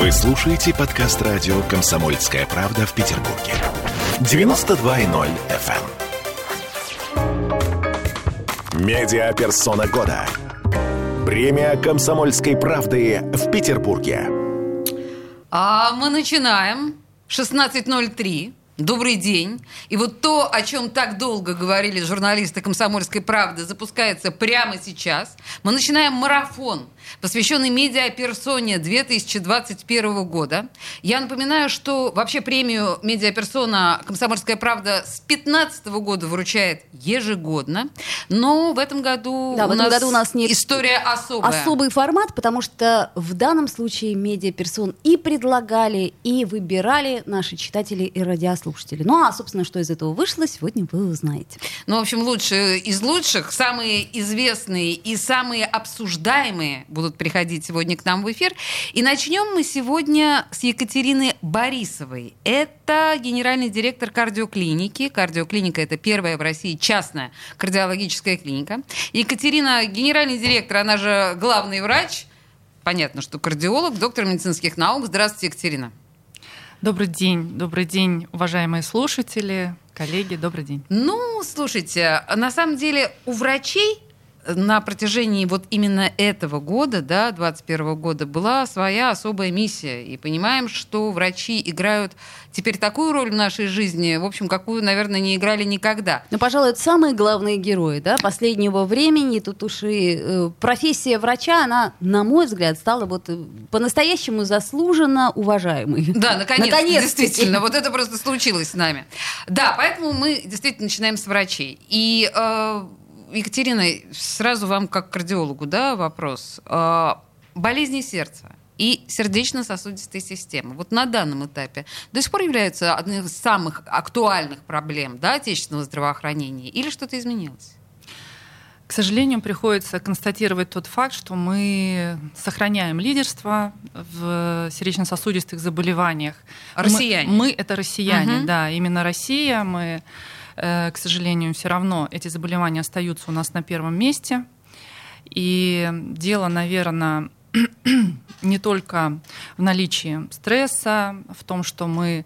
Вы слушаете подкаст радио «Комсомольская правда» в Петербурге. 92.0 FM. эм. Медиаперсона года. Премия «Комсомольской правды» в Петербурге. А мы начинаем. 16.03. Добрый день. И вот то, о чем так долго говорили журналисты «Комсомольской правды», запускается прямо сейчас. Мы начинаем марафон – посвященный медиаперсоне 2021 года. Я напоминаю, что вообще премию медиаперсона «Комсомольская правда» с 2015 года вручает ежегодно. Но в этом году, да, у, в этом нас году у нас нет история особая. Особый формат, потому что в данном случае медиаперсон и предлагали, и выбирали наши читатели и радиослушатели. Ну а, собственно, что из этого вышло, сегодня вы узнаете. Ну, в общем, лучшие из лучших, самые известные и самые обсуждаемые будут приходить сегодня к нам в эфир. И начнем мы сегодня с Екатерины Борисовой. Это генеральный директор кардиоклиники. Кардиоклиника – это первая в России частная кардиологическая клиника. Екатерина – генеральный директор, она же главный врач. Понятно, что кардиолог, доктор медицинских наук. Здравствуйте, Екатерина. Добрый день, добрый день, уважаемые слушатели, коллеги, добрый день. Ну, слушайте, на самом деле у врачей на протяжении вот именно этого года, да, 21 года, была своя особая миссия. И понимаем, что врачи играют теперь такую роль в нашей жизни, в общем, какую, наверное, не играли никогда. Ну, пожалуй, это самые главные герои, да, последнего времени. Тут уж и э, профессия врача, она, на мой взгляд, стала вот э, по-настоящему заслуженно уважаемой. Да, наконец, наконец действительно, вот это просто случилось с нами. Да, поэтому мы действительно начинаем с врачей. И э, Екатерина, сразу вам как кардиологу да, вопрос. А, болезни сердца и сердечно-сосудистой системы. Вот на данном этапе до сих пор являются одной из самых актуальных проблем да, отечественного здравоохранения или что-то изменилось? К сожалению, приходится констатировать тот факт, что мы сохраняем лидерство в сердечно-сосудистых заболеваниях. Россияне. Мы, мы это россияне, угу. да, именно Россия. Мы к сожалению, все равно эти заболевания остаются у нас на первом месте. И дело, наверное, не только в наличии стресса, в том, что мы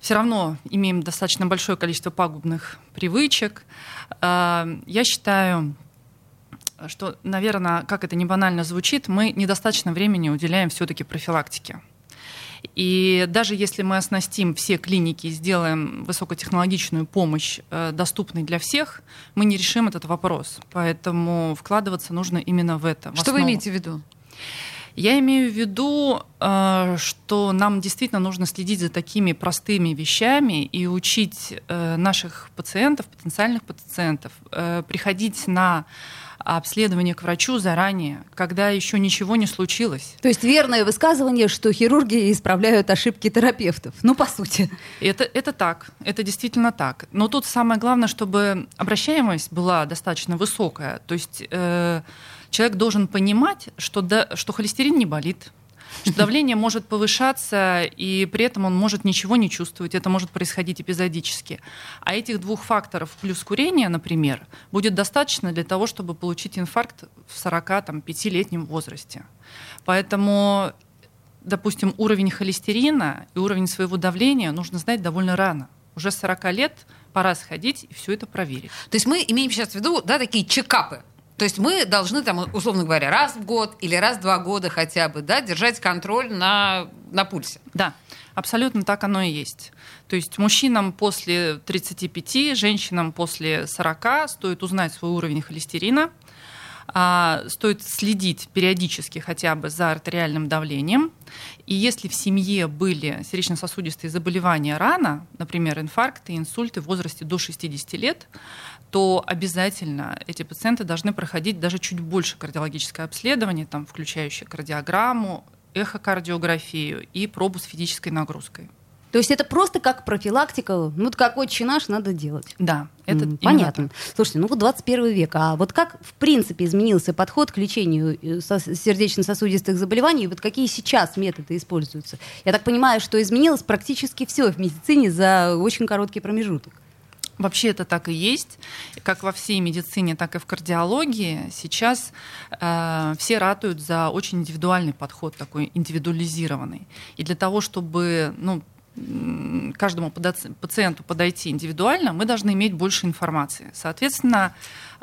все равно имеем достаточно большое количество пагубных привычек. Э, я считаю, что, наверное, как это не банально звучит, мы недостаточно времени уделяем все-таки профилактике. И даже если мы оснастим все клиники и сделаем высокотехнологичную помощь э, доступной для всех, мы не решим этот вопрос. Поэтому вкладываться нужно именно в это. В Что вы имеете в виду? Я имею в виду, э, что нам действительно нужно следить за такими простыми вещами и учить э, наших пациентов, потенциальных пациентов, приходить на обследование к врачу заранее, когда еще ничего не случилось. То есть верное высказывание, что хирурги исправляют ошибки терапевтов. Ну, по сути. Это, это так, это действительно так. Но тут самое главное, чтобы обращаемость была достаточно высокая. То есть э, человек должен понимать, что, да, что холестерин не болит, что давление может повышаться, и при этом он может ничего не чувствовать. Это может происходить эпизодически. А этих двух факторов плюс курение, например, будет достаточно для того, чтобы получить инфаркт в 45-летнем возрасте. Поэтому допустим, уровень холестерина и уровень своего давления нужно знать довольно рано. Уже с 40 лет пора сходить и все это проверить. То есть мы имеем сейчас в виду да, такие чекапы, то есть мы должны, там, условно говоря, раз в год или раз в два года хотя бы да, держать контроль на, на пульсе. Да, абсолютно так оно и есть. То есть мужчинам после 35, женщинам после 40 стоит узнать свой уровень холестерина, а, стоит следить периодически хотя бы за артериальным давлением. И если в семье были сердечно-сосудистые заболевания рано, например, инфаркты, инсульты в возрасте до 60 лет, то обязательно эти пациенты должны проходить даже чуть больше кардиологическое обследование, там, включающее кардиограмму, эхокардиографию и пробу с физической нагрузкой. То есть это просто как профилактика, ну вот какой чинаш надо делать. Да, это mm, понятно. Так. Слушайте, ну вот 21 век, а вот как в принципе изменился подход к лечению э, сердечно-сосудистых заболеваний, вот какие сейчас методы используются? Я так понимаю, что изменилось практически все в медицине за очень короткий промежуток. Вообще это так и есть. Как во всей медицине, так и в кардиологии. Сейчас э, все ратуют за очень индивидуальный подход, такой индивидуализированный. И для того, чтобы ну, каждому пациенту подойти индивидуально, мы должны иметь больше информации. Соответственно,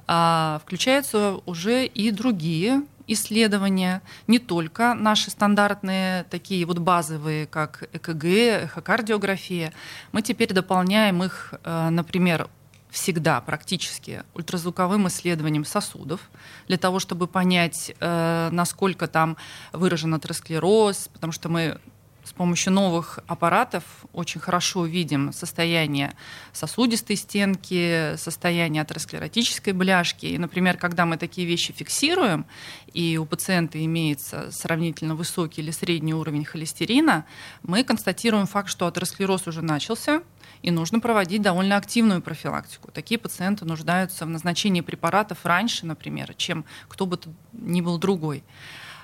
э, включаются уже и другие исследования, не только наши стандартные, такие вот базовые, как ЭКГ, эхокардиография. Мы теперь дополняем их, э, например, всегда практически ультразвуковым исследованием сосудов для того, чтобы понять, э, насколько там выражен атеросклероз, потому что мы с помощью новых аппаратов очень хорошо видим состояние сосудистой стенки, состояние атеросклеротической бляшки. И, например, когда мы такие вещи фиксируем, и у пациента имеется сравнительно высокий или средний уровень холестерина, мы констатируем факт, что атеросклероз уже начался, и нужно проводить довольно активную профилактику. Такие пациенты нуждаются в назначении препаратов раньше, например, чем кто бы то ни был другой.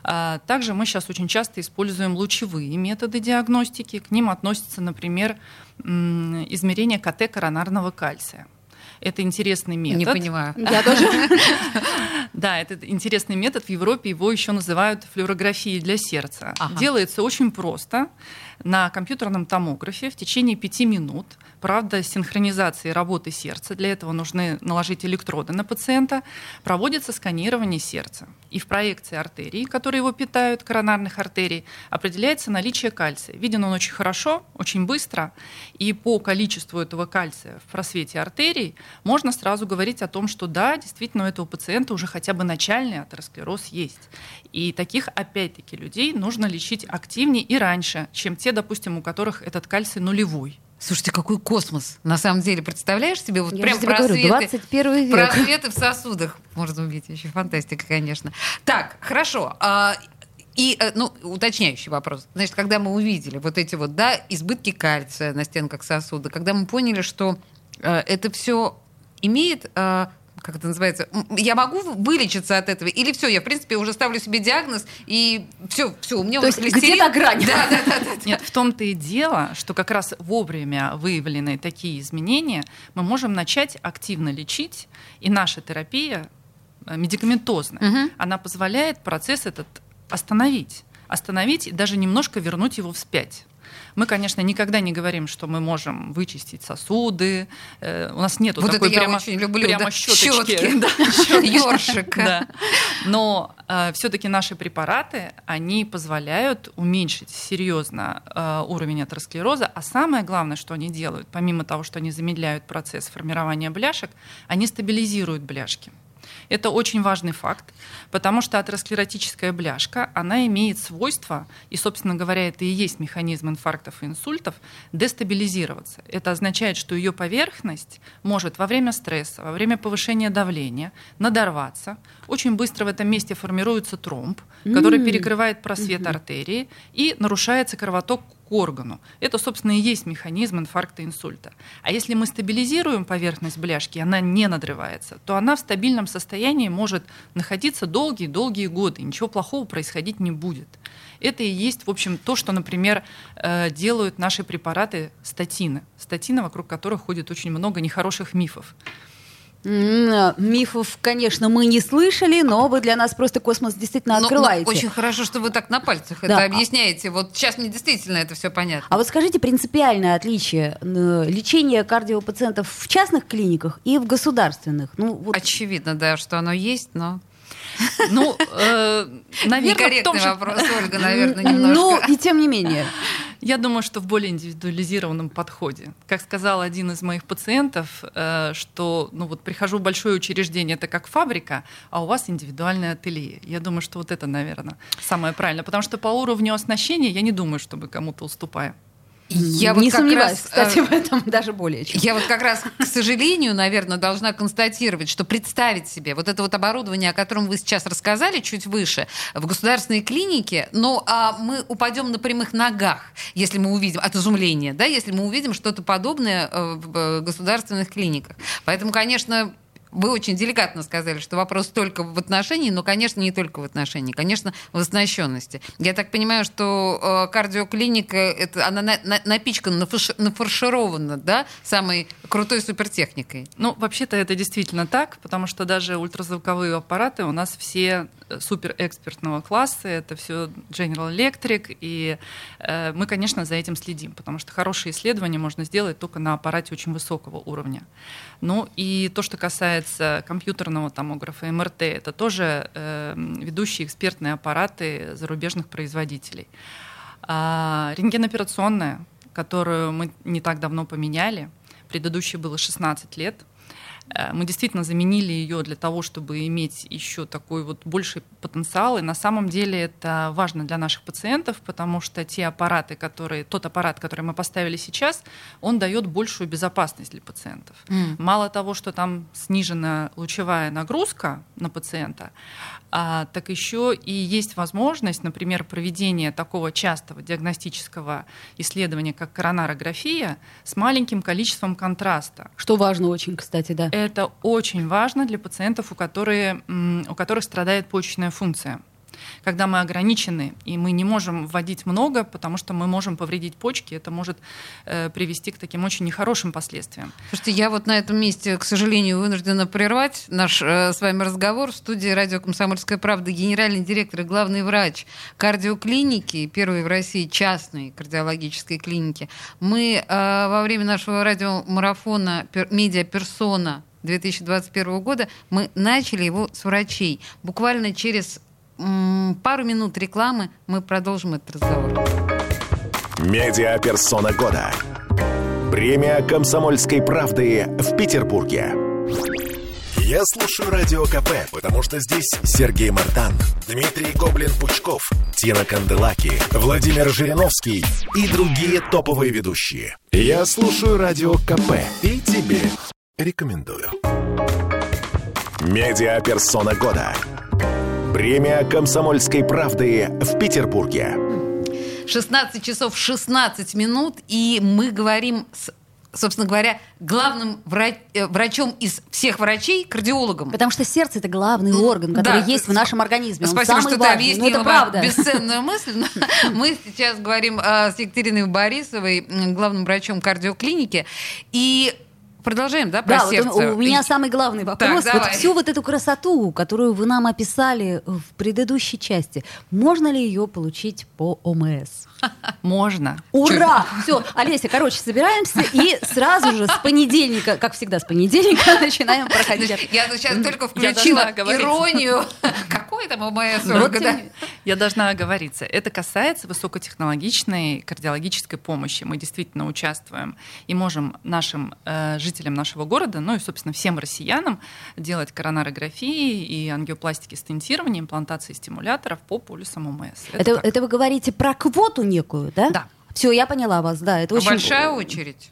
А, также мы сейчас очень часто используем лучевые методы диагностики. К ним относится, например, измерение КТ коронарного кальция. Это интересный метод. Не понимаю. Я тоже. Да, это интересный метод. В Европе его еще называют флюорографией для сердца. Делается очень просто на компьютерном томографе в течение пяти минут. Правда, синхронизации работы сердца. Для этого нужны наложить электроды на пациента. Проводится сканирование сердца. И в проекции артерий, которые его питают, коронарных артерий, определяется наличие кальция. Виден он очень хорошо, очень быстро. И по количеству этого кальция в просвете артерий можно сразу говорить о том, что да, действительно у этого пациента уже хотя бы начальный атеросклероз есть. И таких, опять-таки, людей нужно лечить активнее и раньше, чем те, допустим, у которых этот кальций нулевой. Слушайте, какой космос. На самом деле, представляешь себе, вот Я прям тебе говорю, просветы, 21 век. просветы в сосудах. Можно увидеть еще фантастика, конечно. Так, хорошо. А, и, э, ну, уточняющий вопрос. Значит, когда мы увидели вот эти вот, да, избытки кальция на стенках сосуда, когда мы поняли, что э, это все имеет э, как это называется, я могу вылечиться от этого? Или все, я, в принципе, уже ставлю себе диагноз, и все, все, у меня То уже есть холестерин. где-то грань. Да, да, да, да. Нет, в том-то и дело, что как раз вовремя выявленные такие изменения мы можем начать активно лечить, и наша терапия э, медикаментозная, Мгм. она позволяет процесс этот остановить, остановить и даже немножко вернуть его вспять. Мы, конечно, никогда не говорим, что мы можем вычистить сосуды. Э, у нас нет Вот это такой я прямо, очень люблю, прямо да, щеточки. щетки. Да. Но все-таки наши препараты, они позволяют уменьшить серьезно э, уровень атеросклероза, а самое главное, что они делают, помимо того, что они замедляют процесс формирования бляшек, они стабилизируют бляшки. Это очень важный факт, потому что атеросклеротическая бляшка, она имеет свойство, и, собственно говоря, это и есть механизм инфарктов и инсультов, дестабилизироваться. Это означает, что ее поверхность может во время стресса, во время повышения давления надорваться. Очень быстро в этом месте формируется тромб, который перекрывает просвет артерии и нарушается кровоток органу. Это, собственно, и есть механизм инфаркта инсульта. А если мы стабилизируем поверхность бляшки, она не надрывается, то она в стабильном состоянии может находиться долгие-долгие годы, ничего плохого происходить не будет. Это и есть, в общем, то, что, например, э, делают наши препараты статины. Статины, вокруг которых ходит очень много нехороших мифов. М, Мифов, конечно, мы не слышали, но вы для нас просто космос действительно Но- но открываете. очень хорошо, что вы так на пальцах Да. это объясняете. Вот сейчас мне действительно это все понятно. А вот скажите принципиальное отличие э, лечения кардиопациентов в частных клиниках и в государственных. Ну, вот Очевидно, да, что оно есть, но... Ну, э, наверное, в Некорректный том вопрос, Ольга, наверное, немножко. Ну, и тем не менее. Я думаю, что в более индивидуализированном подходе. Как сказал один из моих пациентов, э, что ну вот прихожу в большое учреждение, это как фабрика, а у вас индивидуальное ателье. Я думаю, что вот это, наверное, самое правильное. Потому что по уровню оснащения я не думаю, что мы кому-то уступаем. Я не вот сомневаюсь, раз, кстати, э, в этом даже более чем. Я вот как раз, к сожалению, наверное, должна констатировать, что представить себе вот это вот оборудование, о котором вы сейчас рассказали чуть выше, в государственной клинике, ну, а мы упадем на прямых ногах, если мы увидим, от изумления, да, если мы увидим что-то подобное э, в э, государственных клиниках. Поэтому, конечно, вы очень деликатно сказали, что вопрос только в отношении, но, конечно, не только в отношении, конечно, в оснащенности. Я так понимаю, что э, кардиоклиника, это, она на, на, напичкана, нафарш, нафарширована, да, самой крутой супертехникой? Ну, вообще-то это действительно так, потому что даже ультразвуковые аппараты у нас все э, суперэкспертного класса, это все General Electric, и э, мы, конечно, за этим следим, потому что хорошие исследования можно сделать только на аппарате очень высокого уровня. Ну и то, что касается компьютерного томографа, МРТ, это тоже э, ведущие экспертные аппараты зарубежных производителей. А, рентгеноперационная, которую мы не так давно поменяли, предыдущей было 16 лет – мы действительно заменили ее для того, чтобы иметь еще такой вот больший потенциал. И на самом деле это важно для наших пациентов, потому что те аппараты, которые, тот аппарат, который мы поставили сейчас, он дает большую безопасность для пациентов. Mm. Мало того, что там снижена лучевая нагрузка на пациента, а, так еще и есть возможность, например, проведения такого частого диагностического исследования, как коронарография, с маленьким количеством контраста. Что важно очень, кстати, да. Это очень важно для пациентов, у, которые, у которых страдает почечная функция когда мы ограничены, и мы не можем вводить много, потому что мы можем повредить почки, это может э, привести к таким очень нехорошим последствиям. Слушайте, я вот на этом месте, к сожалению, вынуждена прервать наш э, с вами разговор в студии радио «Комсомольская правда» генеральный директор и главный врач кардиоклиники, первой в России частной кардиологической клиники. Мы э, во время нашего радиомарафона «Медиа-персона» 2021 года мы начали его с врачей. Буквально через пару минут рекламы, мы продолжим этот разговор. Медиа персона года. Премия комсомольской правды в Петербурге. Я слушаю радио КП, потому что здесь Сергей Мартан, Дмитрий Гоблин-Пучков, Тина Канделаки, Владимир Жириновский и другие топовые ведущие. Я слушаю радио КП и тебе рекомендую. Медиа персона года. Премия «Комсомольской правды» в Петербурге. 16 часов 16 минут, и мы говорим с собственно говоря, главным врач, э, врачом из всех врачей, кардиологом. Потому что сердце это главный орган, который да, есть в нашем организме. Он спасибо, самый что важный. ты объяснила ну, это правда. бесценную мысль. Мы сейчас говорим с Екатериной Борисовой, главным врачом кардиоклиники. И Продолжаем, да, про да, сердце? Вот у, меня самый главный вопрос. Так, вот всю вот эту красоту, которую вы нам описали в предыдущей части, можно ли ее получить по ОМС? Можно. Ура! Все, Олеся, короче, собираемся и сразу же с понедельника, как всегда, с понедельника начинаем проходить. Я сейчас только включила иронию. Какой там ОМС Я должна оговориться. Это касается высокотехнологичной кардиологической помощи. Мы действительно участвуем и можем нашим э, жителям нашего города, ну и, собственно, всем россиянам делать коронарографии и ангиопластики стентирования, имплантации стимуляторов по полюсам ОМС. Это, это, это вы говорите про квоту некую, да? Да. Все, я поняла вас, да. Это а очень... большая очередь?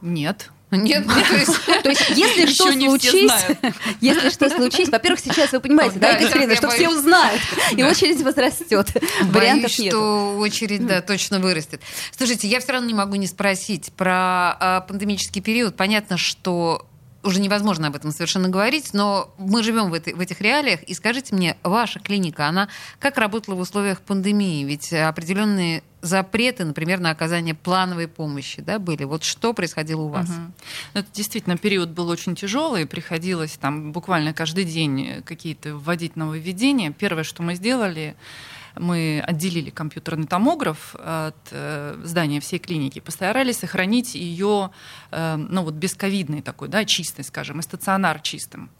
Нет. Нет, ну, то есть, то есть если что случится, если что случится, во-первых, сейчас вы понимаете, да, Екатерина, что все узнают, и очередь возрастет. Вариантов что очередь, да, точно вырастет. Слушайте, я все равно не могу не спросить про а, пандемический период. Понятно, что уже невозможно об этом совершенно говорить, но мы живем в, этой, в этих реалиях. И скажите мне, ваша клиника, она как работала в условиях пандемии? Ведь определенные запреты, например, на оказание плановой помощи, да, были. Вот что происходило у вас? Угу. Это действительно период был очень тяжелый, приходилось там буквально каждый день какие-то вводить нововведения. Первое, что мы сделали, мы отделили компьютерный томограф от э, здания всей клиники, постарались сохранить ее, э, ну вот бесковидный такой, да, чистый, скажем, и стационар чистым.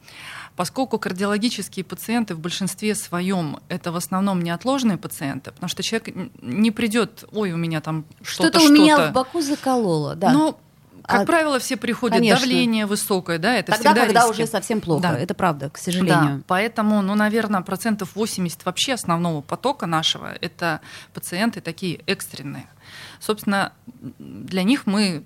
Поскольку кардиологические пациенты в большинстве своем это в основном неотложные пациенты, потому что человек не придет, ой, у меня там что-то, что-то у меня в боку закололо, да. Ну, как а, правило, все приходят, конечно. давление высокое, да, это Тогда, всегда когда риски. уже совсем плохо, да. это правда, к сожалению. Да, поэтому, ну, наверное, процентов 80 вообще основного потока нашего – это пациенты такие экстренные. Собственно, для них мы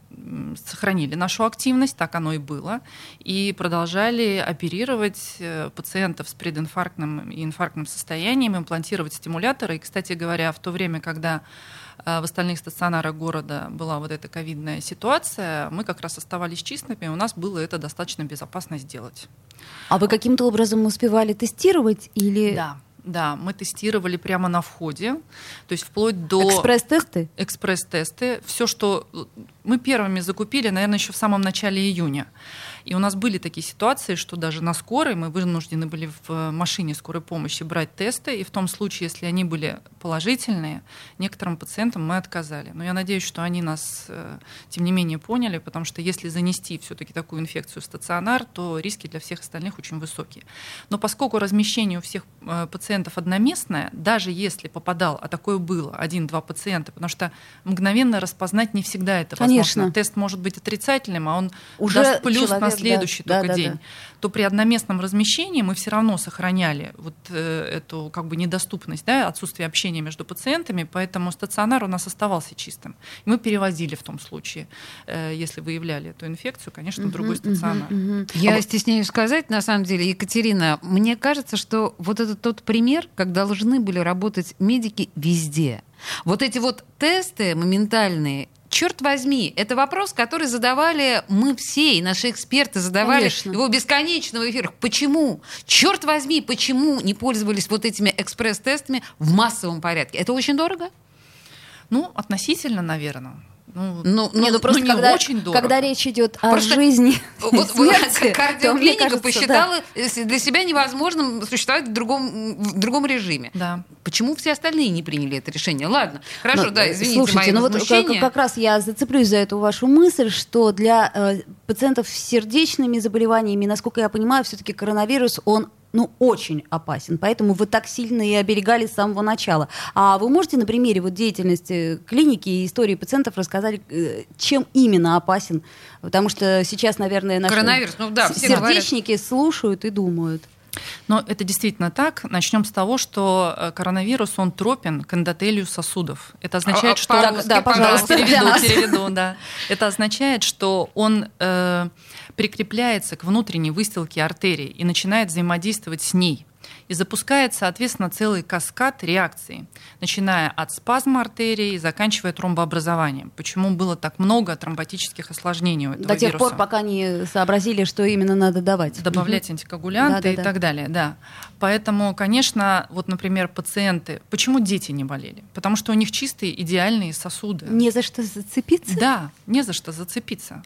сохранили нашу активность, так оно и было, и продолжали оперировать э, пациентов с прединфарктным и инфарктным состоянием, имплантировать стимуляторы. И, кстати говоря, в то время, когда э, в остальных стационарах города была вот эта ковидная ситуация, мы как раз оставались чистыми, у нас было это достаточно безопасно сделать. А вы каким-то образом успевали тестировать или... Да. Да, мы тестировали прямо на входе, то есть вплоть до... Экспресс-тесты? Экспресс-тесты. Все, что мы первыми закупили, наверное, еще в самом начале июня. И у нас были такие ситуации, что даже на скорой мы вынуждены были в э, машине скорой помощи брать тесты, и в том случае, если они были положительные, некоторым пациентам мы отказали. Но я надеюсь, что они нас, э, тем не менее, поняли, потому что если занести все-таки такую инфекцию в стационар, то риски для всех остальных очень высокие. Но поскольку размещение у всех э, пациентов одноместное, даже если попадал, а такое было, один-два пациента, потому что мгновенно распознать не всегда это возможно. Конечно. Тест может быть отрицательным, а он Уже даст плюс человек, на следующий да, только да, день, да. то при одноместном размещении мы все равно сохраняли вот э, эту как бы недоступность, да, отсутствие общения между пациентами, поэтому стационар у нас оставался чистым. И мы перевозили в том случае, э, если выявляли эту инфекцию, конечно, в другой стационар. Я а стесняюсь сказать, на самом деле, Екатерина, мне кажется, что вот это тот пример, как должны были работать медики везде. Вот эти вот тесты моментальные, черт возьми, это вопрос, который задавали мы все, и наши эксперты задавали Конечно. его бесконечно в эфирах. Почему? Черт возьми, почему не пользовались вот этими экспресс-тестами в массовом порядке? Это очень дорого? Ну, относительно, наверное. Ну, ну, не, ну, ну просто ну, когда, очень дорого. когда речь идет о просто жизни, вот, смерти, кардиоклиника кажется, посчитала да. для себя невозможным существовать в другом, в другом режиме. Да. Почему все остальные не приняли это решение? Ладно, хорошо, но, да, извините, слушайте, мои ну вот как, как раз я зацеплюсь за эту вашу мысль, что для э, пациентов с сердечными заболеваниями, насколько я понимаю, все-таки коронавирус он ну, очень опасен. Поэтому вы так сильно и оберегали с самого начала. А вы можете на примере вот деятельности клиники и истории пациентов рассказать, э, чем именно опасен? Потому что сейчас, наверное, наши Коронавирус, ну, да, сердечники говорят. слушают и думают. Но это действительно так. Начнем с того, что э, коронавирус, он тропен к эндотелию сосудов. Это означает, а, что... Так, да, пожалуйста, переведу, переведу, да. Это означает, что он э, прикрепляется к внутренней выстилке артерии и начинает взаимодействовать с ней и запускает, соответственно, целый каскад реакций, начиная от спазма артерии и заканчивая тромбообразованием. Почему было так много тромботических осложнений у этого До тех вируса? пор, пока не сообразили, что именно надо давать. Добавлять угу. антикоагулянты да, и да. так далее, да. Поэтому, конечно, вот, например, пациенты... Почему дети не болели? Потому что у них чистые, идеальные сосуды. Не за что зацепиться? Да, не за что зацепиться.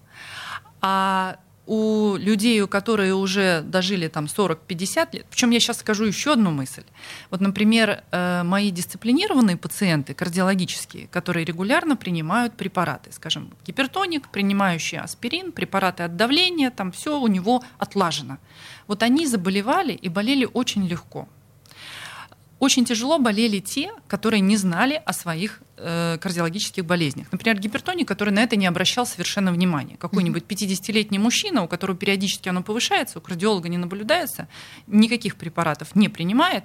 А у людей, у которые уже дожили там 40-50 лет, причем я сейчас скажу еще одну мысль. Вот, например, э, мои дисциплинированные пациенты, кардиологические, которые регулярно принимают препараты, скажем, гипертоник, принимающий аспирин, препараты от давления, там все у него отлажено. Вот они заболевали и болели очень легко. Очень тяжело болели те, которые не знали о своих э, кардиологических болезнях. Например, гипертоник, который на это не обращал совершенно внимания. Какой-нибудь 50-летний мужчина, у которого периодически оно повышается, у кардиолога не наблюдается, никаких препаратов не принимает,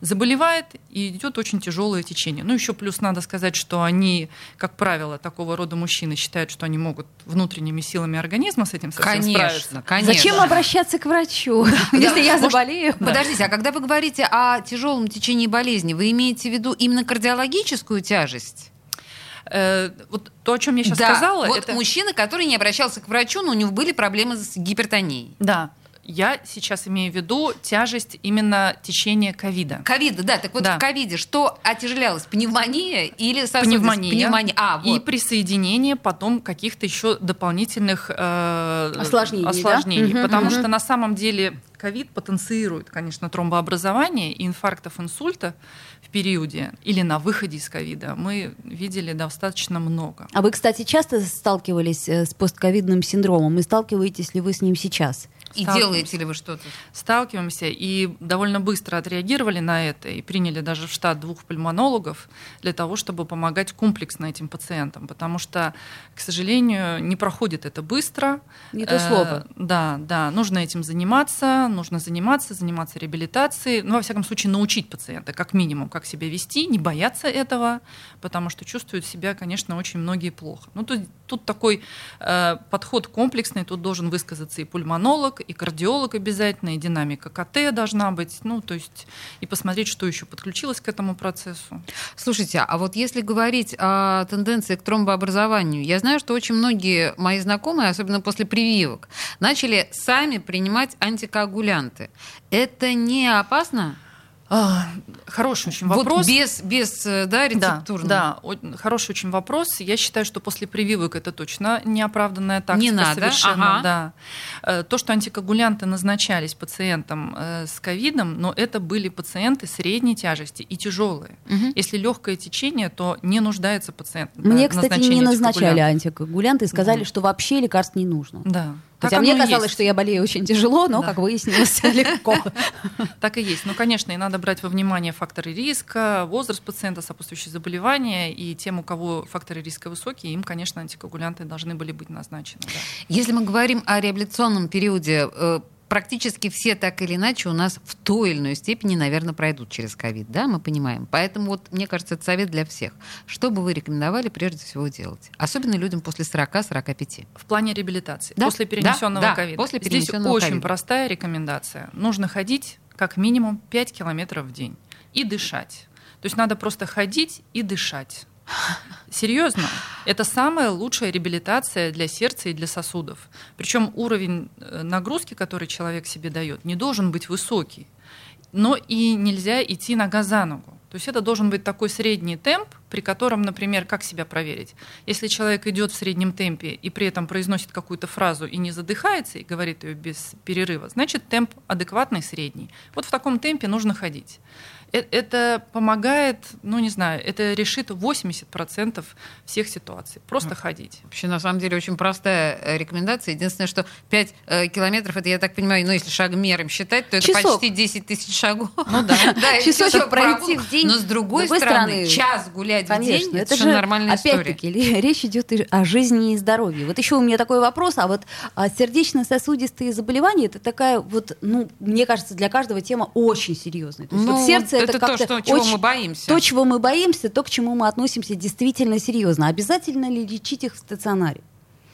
заболевает и идет очень тяжелое течение. Ну, еще плюс надо сказать, что они, как правило, такого рода мужчины считают, что они могут внутренними силами организма с этим совсем конечно, справиться. Конечно. Зачем обращаться к врачу, если я заболею? Подождите, а когда вы говорите о тяжелом течении болезни, вы имеете в виду именно кардиологическую тяжесть? Э, вот то, о чем я сейчас да, сказала, вот это мужчина, который не обращался к врачу, но у него были проблемы с гипертонией. Да, я сейчас имею в виду тяжесть именно течения ковида. Ковида, да. Так вот да. в ковиде что отяжелялось? Пневмония или Пневмония. Пневмония. А, вот. И присоединение потом каких-то еще дополнительных э, осложнений. осложнений да? Потому угу. что на самом деле ковид потенцирует, конечно, тромбообразование и инфарктов, инсульта в периоде или на выходе из ковида мы видели достаточно много. А вы, кстати, часто сталкивались э, с постковидным синдромом и сталкиваетесь ли вы с ним сейчас? И делаете ли вы что-то? Сталкиваемся и довольно быстро отреагировали на это и приняли даже в штат двух пульмонологов для того, чтобы помогать комплексно этим пациентам, потому что, к сожалению, не проходит это быстро. Не то слово. Э, да, да, нужно этим заниматься, нужно заниматься, заниматься реабилитацией, ну, во всяком случае, научить пациента, как минимум, как себя вести, не бояться этого, потому что чувствуют себя, конечно, очень многие плохо. Ну, тут, тут такой э, подход комплексный, тут должен высказаться и пульмонолог, и кардиолог обязательно, и динамика КТ должна быть, ну, то есть и посмотреть, что еще подключилось к этому процессу. Слушайте, а вот если говорить о тенденции к тромбообразованию, я знаю, что очень многие мои знакомые, особенно после прививок, начали сами принимать антикоагулянты. Это не опасно? А, хороший очень вопрос. Вот без, без э, да, рецептурно. Да, да, хороший очень вопрос. Я считаю, что после прививок это точно неоправданная тактика. Не надо. Совершенно, ага. да. Э, то, что антикоагулянты назначались пациентам э, с ковидом, но это были пациенты средней тяжести и тяжелые. Угу. Если легкое течение, то не нуждается пациент. Мне, кстати, не назначали антикоагулянты и сказали, угу. что вообще лекарств не нужно. Да. Хотя мне казалось, есть. что я болею очень тяжело, но, да. как выяснилось, легко. Так и есть. Ну, конечно, и надо брать во внимание факторы риска, возраст пациента, сопутствующие заболевания, и тем, у кого факторы риска высокие, им, конечно, антикоагулянты должны были быть назначены. Да. Если мы говорим о реабилитационном периоде, э, практически все так или иначе у нас в той или иной степени, наверное, пройдут через ковид, да, мы понимаем. Поэтому вот, мне кажется, это совет для всех. Что бы вы рекомендовали прежде всего делать? Особенно людям после 40-45. В плане реабилитации. Да? После перенесенного ковида. Да, после перенесенного Здесь очень простая рекомендация. Нужно ходить как минимум 5 километров в день и дышать. То есть надо просто ходить и дышать. Серьезно, это самая лучшая реабилитация для сердца и для сосудов. Причем уровень э, нагрузки, который человек себе дает, не должен быть высокий. Но и нельзя идти нога за ногу. То есть это должен быть такой средний темп, при котором, например, как себя проверить? Если человек идет в среднем темпе и при этом произносит какую-то фразу и не задыхается, и говорит ее без перерыва, значит темп адекватный, средний. Вот в таком темпе нужно ходить. Э, это помогает, ну не знаю, это решит 80% всех ситуаций. Просто ходить. Вообще, на самом деле, очень простая э, рекомендация. Единственное, что 5 э, километров, это, я так понимаю, ну если шагмером считать, то это Часок. почти 10 тысяч шагов. Ну да. да Часочек пройти в день. Но с другой, стороны, час гулять в день, это же нормальная опять-таки, речь идет о жизни и здоровье. Вот еще у меня такой вопрос, а вот а сердечно-сосудистые заболевания, это такая вот, ну, мне кажется, для каждого тема очень серьезная. То есть вот ну, сердце это, это то, что, чего очень, мы боимся. То, чего мы боимся, то, к чему мы относимся действительно серьезно. Обязательно ли лечить их в стационаре?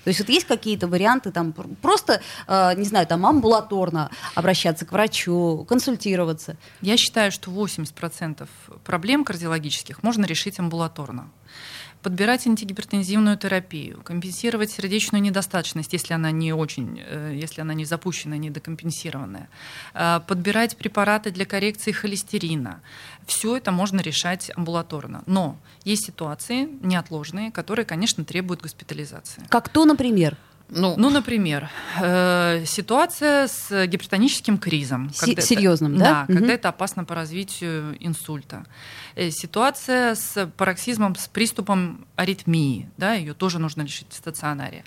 То есть вот есть какие-то варианты там просто, э, не знаю, там амбулаторно обращаться к врачу, консультироваться? Я считаю, что 80% проблем кардиологических можно решить амбулаторно подбирать антигипертензивную терапию, компенсировать сердечную недостаточность, если она не очень, э, если она не запущена, не декомпенсированная, э, подбирать препараты для коррекции холестерина. Все это можно решать амбулаторно. Но есть ситуации неотложные, которые, конечно, требуют госпитализации. Как то, например? Ну, ну например, э, ситуация с гипертоническим кризом. С- серьезным, да? Да, угу. когда это опасно по развитию инсульта. Э, ситуация с пароксизмом, с приступом аритмии, да, ее тоже нужно лечить в стационаре.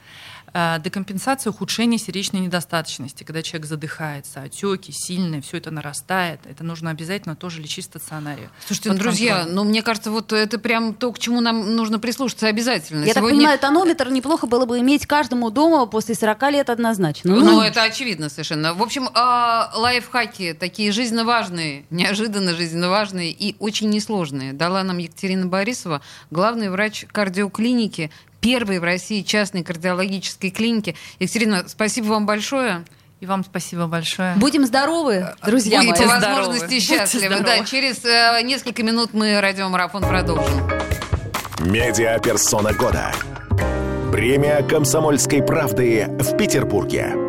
Э, декомпенсация, ухудшение сердечной недостаточности, когда человек задыхается, отеки сильные, все это нарастает, это нужно обязательно тоже лечить в стационаре. Слушайте, ну, друзья, ну мне кажется, вот это прям то, к чему нам нужно прислушаться обязательно. Я Сегодня... так понимаю, тонометр неплохо было бы иметь каждому дома после 40 лет однозначно. Ну, ну это очевидно совершенно. В общем, а, лайфхаки такие жизненно важные, неожиданно жизненно важные и очень несложные дала нам Екатерина Борисова, главный врач кардиоклиники первой в России частной кардиологической клиники. Екатерина, спасибо вам большое. И вам спасибо большое. Будем здоровы, друзья Будете мои. по возможности счастливы. Да, через э, несколько минут мы радиомарафон продолжим. Медиа персона года. Премия комсомольской правды в Петербурге.